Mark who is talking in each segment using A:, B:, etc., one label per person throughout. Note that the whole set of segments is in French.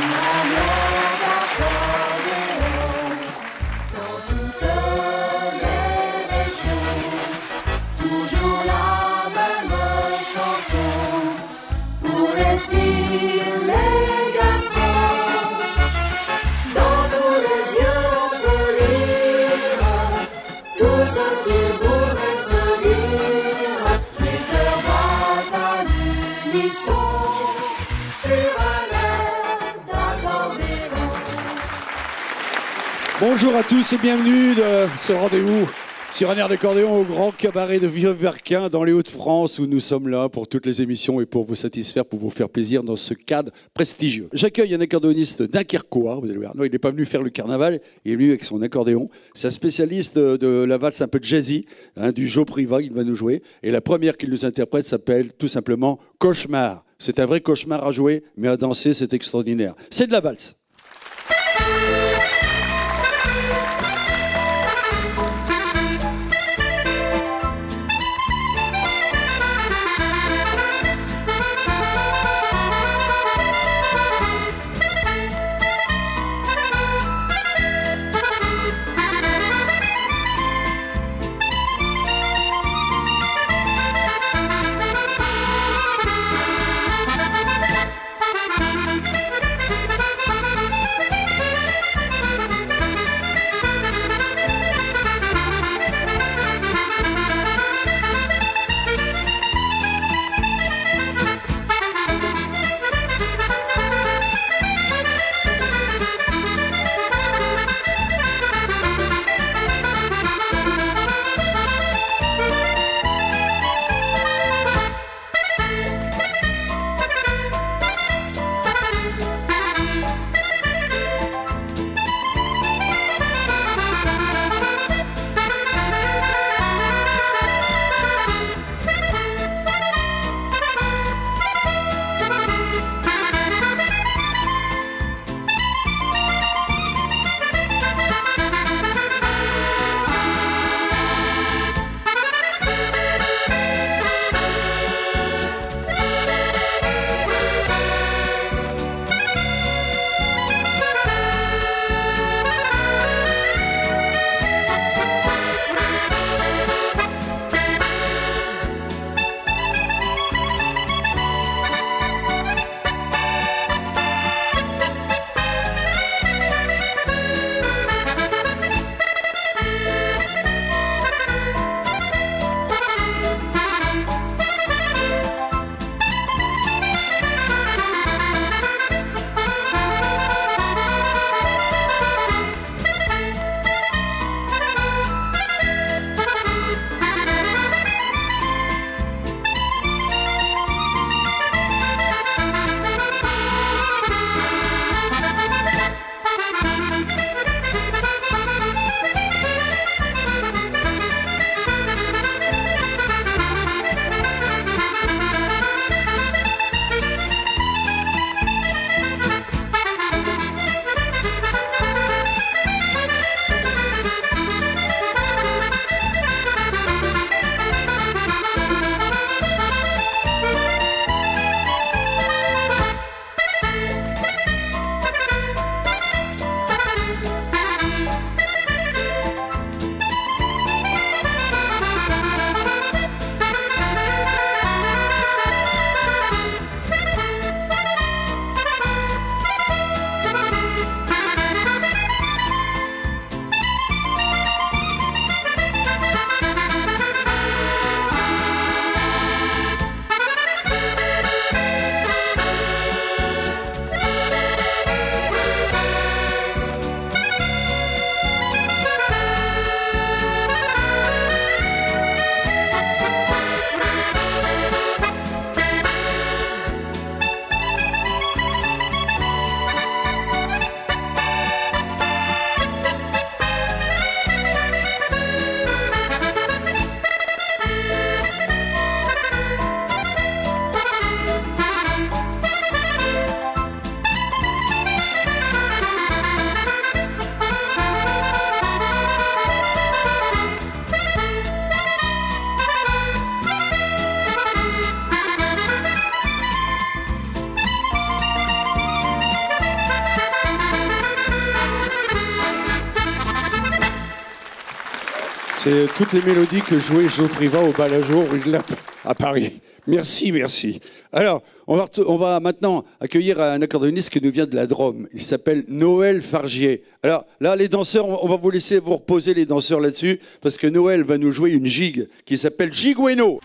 A: Amém.
B: Bonjour à tous et bienvenue de ce rendez-vous sur un air d'accordéon au Grand Cabaret de Vieux-Verquin dans les Hauts-de-France où nous sommes là pour toutes les émissions et pour vous satisfaire, pour vous faire plaisir dans ce cadre prestigieux. J'accueille un accordéoniste dunkerquois, vous allez voir. Non, il n'est pas venu faire le carnaval, il est venu avec son accordéon. C'est un spécialiste de la valse un peu jazzy, hein, du Joe Priva, il va nous jouer. Et la première qu'il nous interprète s'appelle tout simplement Cauchemar. C'est un vrai cauchemar à jouer, mais à danser, c'est extraordinaire. C'est de la valse. Toutes les mélodies que jouait Joe Priva au rue de Lappe, à Paris. Merci, merci. Alors, on va, maintenant accueillir un accordéoniste qui nous vient de la Drôme. Il s'appelle Noël Fargier. Alors là, les danseurs, on on va vous laisser vous reposer les danseurs là-dessus, parce que Noël va nous jouer une gigue qui s'appelle Gigueno.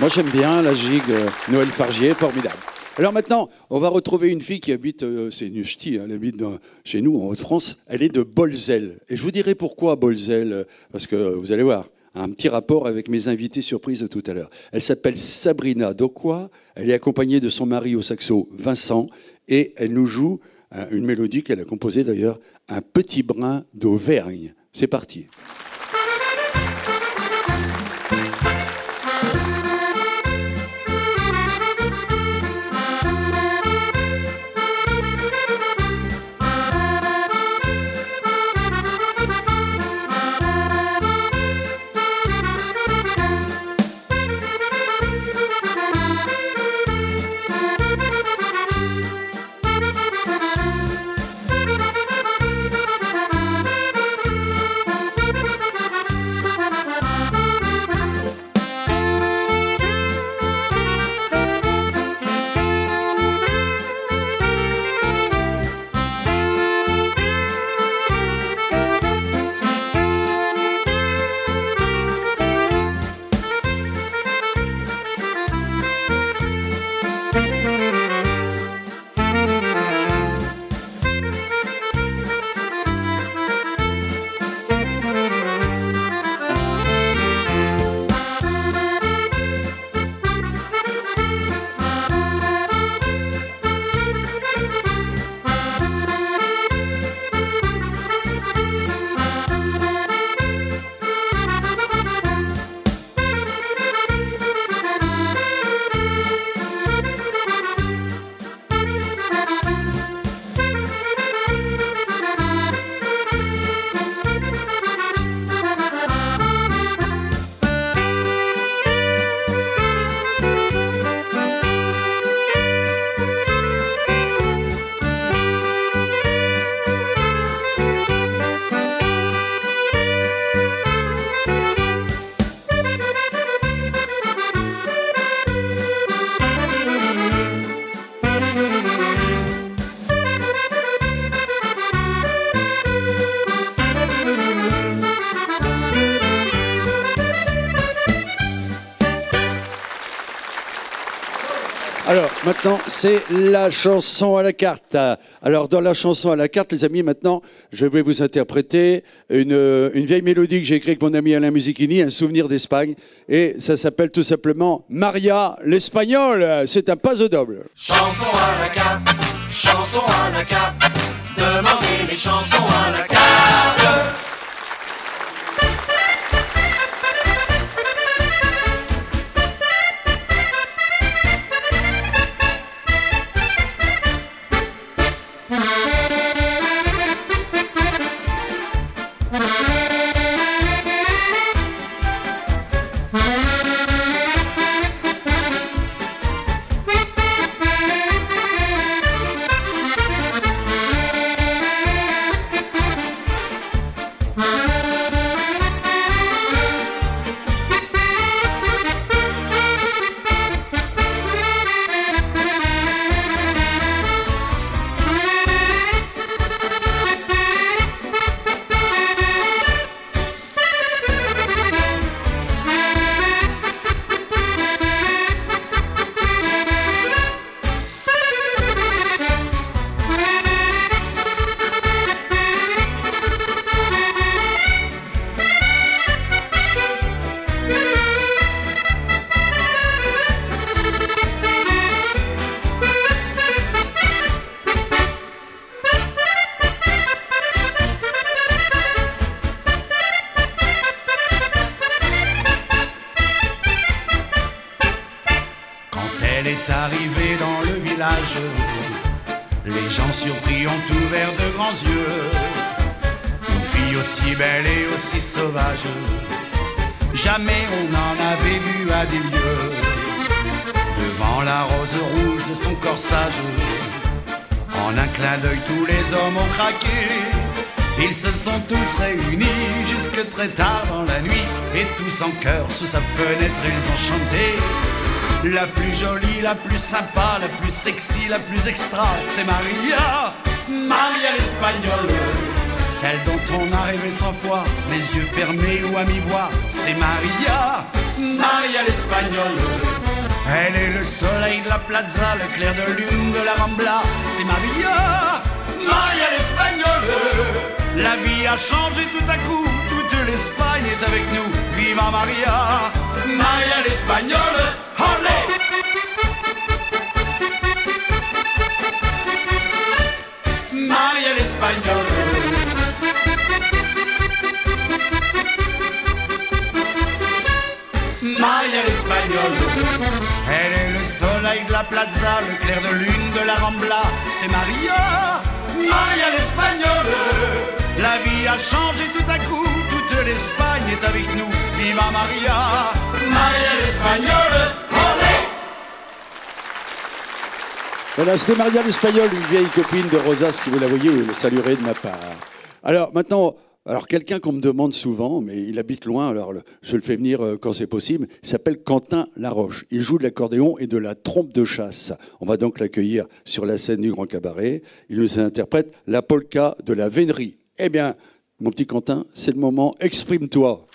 B: Moi, j'aime bien la gigue euh, Noël Fargier, formidable. Alors maintenant, on va retrouver une fille qui habite, euh, c'est une hein, elle habite chez nous en Haute-France, elle est de Bolzel. Et je vous dirai pourquoi Bolzel, euh, parce que vous allez voir, un petit rapport avec mes invités surprises de tout à l'heure. Elle s'appelle Sabrina Docqua, elle est accompagnée de son mari au saxo Vincent, et elle nous joue une mélodie qu'elle a composée d'ailleurs, Un petit brin d'Auvergne. C'est parti.
C: Maintenant, c'est la chanson à la carte. Alors, dans la chanson à la carte, les amis, maintenant, je vais vous interpréter une, une vieille mélodie que j'ai écrite avec mon ami Alain Musichini, un souvenir d'Espagne. Et ça s'appelle tout simplement Maria l'Espagnol. C'est un pas double.
A: Chanson à la carte, chanson à la carte, demandez les chansons à la carte.
B: Surpris ont ouvert de grands yeux. Une fille aussi belle et aussi sauvage. Jamais on n'en avait vu à des lieux. Devant la rose rouge de son corsage. En un clin d'œil, tous les hommes ont craqué. Ils se sont tous réunis jusque très tard dans la nuit. Et tous en chœur sous sa fenêtre, ils ont chanté. La plus jolie, la plus sympa, la plus sexy, la plus extra, c'est Maria, Maria l'espagnole. Celle dont on a rêvé cent fois, les yeux fermés ou à mi-voix, c'est Maria, Maria l'espagnole. Elle est le soleil de la plaza, le clair de lune de la Rambla, c'est Maria, Maria l'espagnole. La vie a changé tout à coup, toute l'Espagne est avec nous, viva Maria, Maria l'espagnole. Maria l'espagnole. Maria l'espagnole. Elle est le soleil de la plaza, le clair de lune de la Rambla. C'est Maria, Maria l'espagnole. La vie a changé tout à coup, toute l'Espagne est avec nous. Viva Maria, Maria l'espagnole.
C: Voilà, c'était Maria l'Espagnol, une vieille copine de Rosa, si vous la voyez, vous le saluerez de ma part. Alors maintenant, alors quelqu'un qu'on me demande souvent, mais il habite loin, alors je le fais venir euh, quand c'est possible, il s'appelle Quentin Laroche. Il joue de l'accordéon et de la trompe de chasse. On va donc l'accueillir sur la scène du Grand Cabaret. Il nous interprète la polka de la vénerie. Eh bien, mon petit Quentin, c'est le moment, exprime-toi.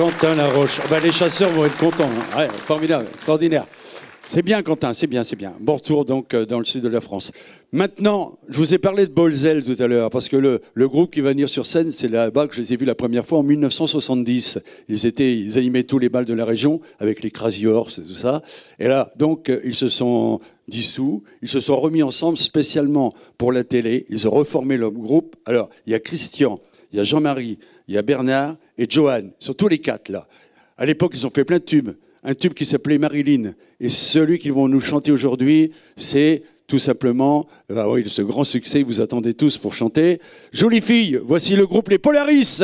A: Quentin Laroche. Ah bah, les chasseurs vont être contents. hein. Formidable, extraordinaire. C'est bien, Quentin, c'est bien, c'est bien. Bon retour donc euh, dans le sud de la France. Maintenant, je vous ai parlé de Bolzel tout à l'heure, parce que le, le groupe qui va venir sur scène, c'est là-bas que je les ai vus la première fois en 1970. Ils étaient, ils animaient tous les bals de la région avec les Crazy Horse et tout ça. Et là, donc, euh, ils se sont dissous, ils se sont remis ensemble spécialement pour la télé. Ils ont reformé leur groupe. Alors, il y a Christian, il y a Jean-Marie, il y a Bernard et Johan. Ils sont tous les quatre là. À l'époque, ils ont fait plein de tubes. Un tube qui s'appelait Marilyn. Et celui qu'ils vont nous chanter aujourd'hui, c'est tout simplement, ah oui, ce grand succès, vous attendez tous pour chanter. Jolie fille, voici le groupe Les Polaris.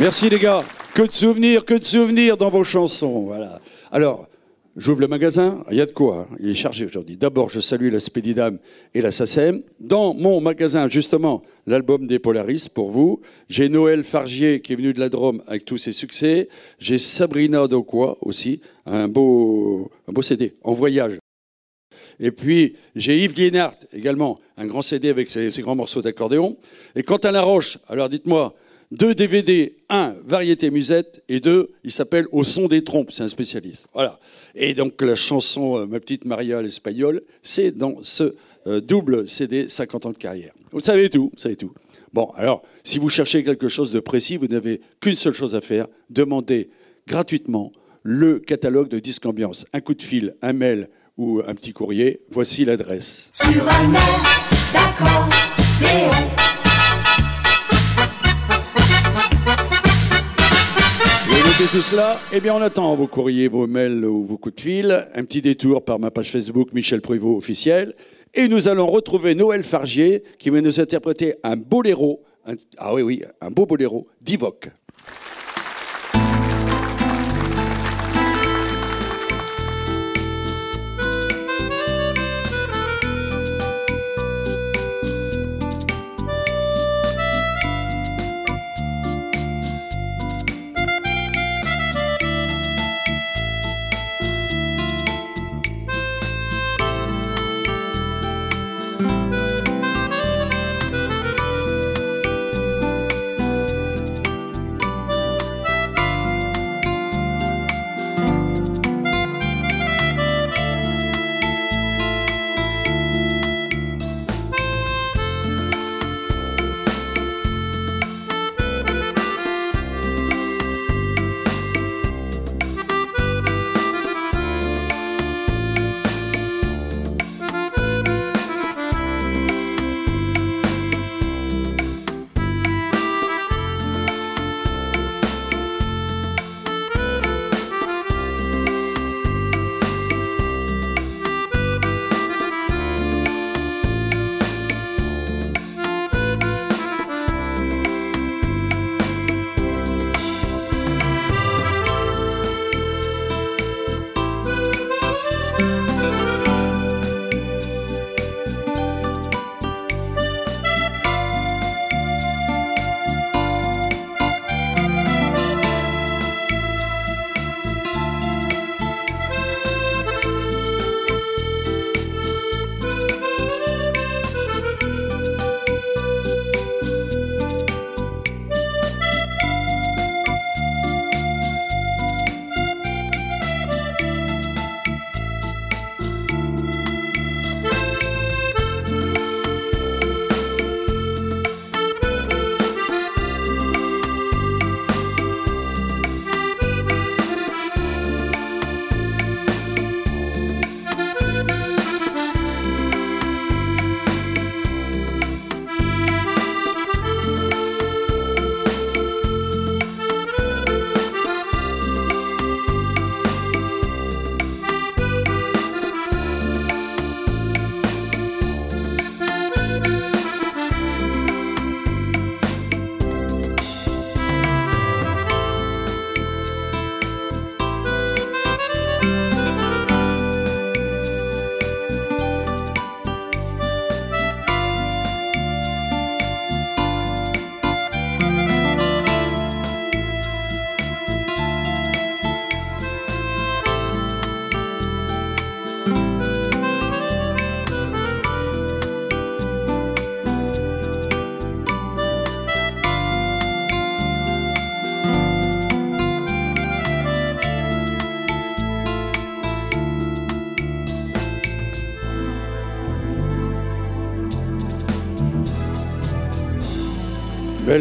A: Merci les gars. Que de souvenirs, que de souvenirs dans vos chansons. Voilà. Alors, j'ouvre le magasin. Il y a de quoi. hein. Il est chargé aujourd'hui. D'abord, je salue la Spédidam et la SACEM. Dans mon magasin, justement, l'album des Polaris pour vous. J'ai Noël Fargier qui est venu de la Drôme avec tous ses succès. J'ai Sabrina Doquois aussi. Un beau, un beau CD. En voyage. Et puis, j'ai Yves Liénart également, un grand CD avec ses, ses grands morceaux d'accordéon. Et Quentin Laroche, alors dites-moi, deux DVD, un variété musette, et deux, il s'appelle Au son des trompes, c'est un spécialiste. Voilà. Et donc la chanson euh, Ma petite Maria l'espagnole, c'est dans ce euh, double CD 50 ans de carrière. Vous savez tout, vous savez tout. Bon, alors, si vous cherchez quelque chose de précis, vous n'avez qu'une seule chose à faire, demandez gratuitement le catalogue de Disque Ambiance. Un coup de fil, un mail ou un petit courrier, voici l'adresse.
B: Sur un
A: notez tout cela Eh bien, on attend vos courriers, vos mails ou vos coups de fil. Un petit détour par ma page Facebook Michel Prévost officiel. Et nous allons retrouver Noël Fargier qui va nous interpréter un boléro. ah oui, oui, un beau boléro d'Ivoque.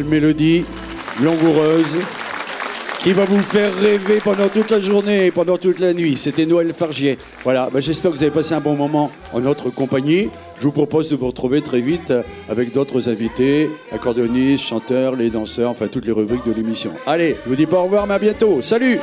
B: Mélodie, langoureuse, qui va vous faire rêver pendant toute la journée, pendant toute la nuit. C'était Noël Fargier. Voilà, bah, j'espère que vous avez passé un bon moment en notre compagnie. Je vous propose de vous retrouver très vite euh, avec d'autres invités, accordéonistes, chanteurs, les danseurs, enfin toutes les rubriques de l'émission. Allez, je vous dis pas au revoir, mais à bientôt. Salut